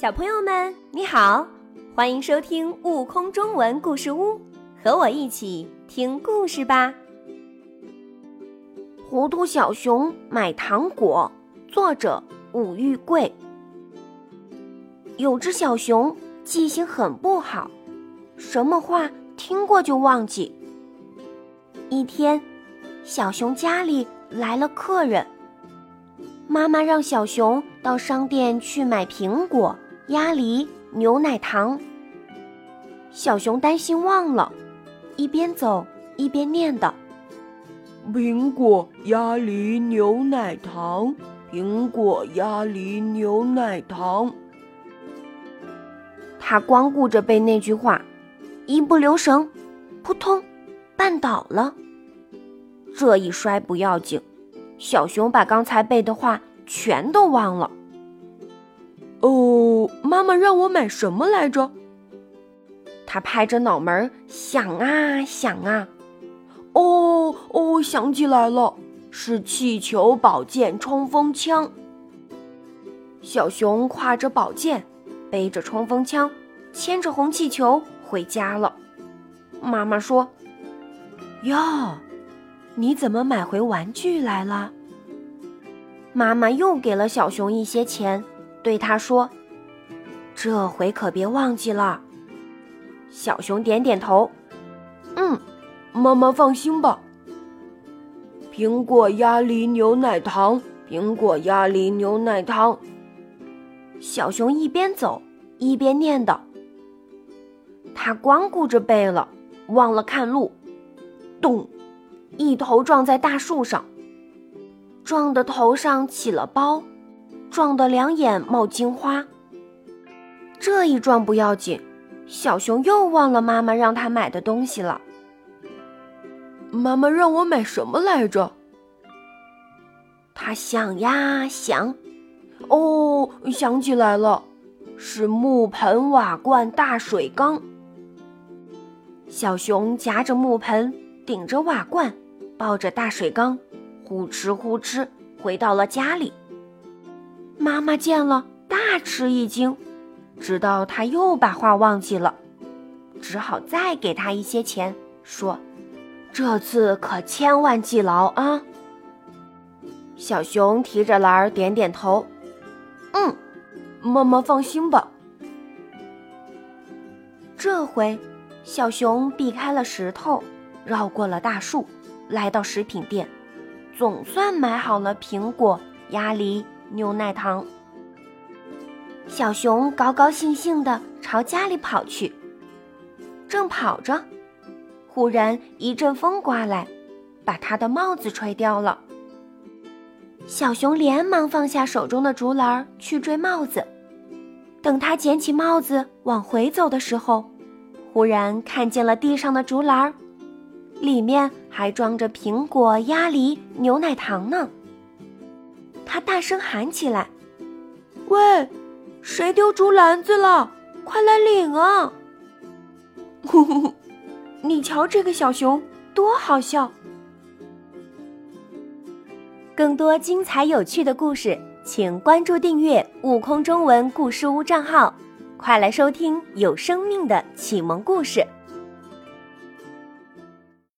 小朋友们，你好，欢迎收听《悟空中文故事屋》，和我一起听故事吧。糊涂小熊买糖果，作者武玉贵。有只小熊记性很不好，什么话听过就忘记。一天，小熊家里来了客人，妈妈让小熊到商店去买苹果。鸭梨、牛奶糖。小熊担心忘了，一边走一边念叨：“苹果、鸭梨、牛奶糖，苹果、鸭梨、牛奶糖。”他光顾着背那句话，一不留神，扑通，绊倒了。这一摔不要紧，小熊把刚才背的话全都忘了。哦，妈妈让我买什么来着？他拍着脑门想啊想啊，哦哦，想起来了，是气球、宝剑、冲锋枪。小熊挎着宝剑，背着冲锋枪，牵着红气球回家了。妈妈说：“哟，你怎么买回玩具来了？”妈妈又给了小熊一些钱。对他说：“这回可别忘记了。”小熊点点头：“嗯，妈妈放心吧。”苹果、鸭梨、牛奶糖，苹果、鸭梨、牛奶糖。小熊一边走一边念叨。他光顾着背了，忘了看路，咚，一头撞在大树上，撞得头上起了包。撞得两眼冒金花。这一撞不要紧，小熊又忘了妈妈让他买的东西了。妈妈让我买什么来着？他想呀想，哦，想起来了，是木盆、瓦罐、大水缸。小熊夹着木盆，顶着瓦罐，抱着大水缸，呼哧呼哧回到了家里。妈妈见了，大吃一惊，知道他又把话忘记了，只好再给他一些钱，说：“这次可千万记牢啊！”小熊提着篮儿点点头：“嗯，妈妈放心吧。”这回，小熊避开了石头，绕过了大树，来到食品店，总算买好了苹果、鸭梨。牛奶糖。小熊高高兴兴地朝家里跑去。正跑着，忽然一阵风刮来，把他的帽子吹掉了。小熊连忙放下手中的竹篮去追帽子。等他捡起帽子往回走的时候，忽然看见了地上的竹篮，里面还装着苹果、鸭梨、牛奶糖呢。他大声喊起来：“喂，谁丢竹篮子了？快来领啊！”呼呼呼，你瞧这个小熊多好笑！更多精彩有趣的故事，请关注订阅“悟空中文故事屋”账号，快来收听有生命的启蒙故事。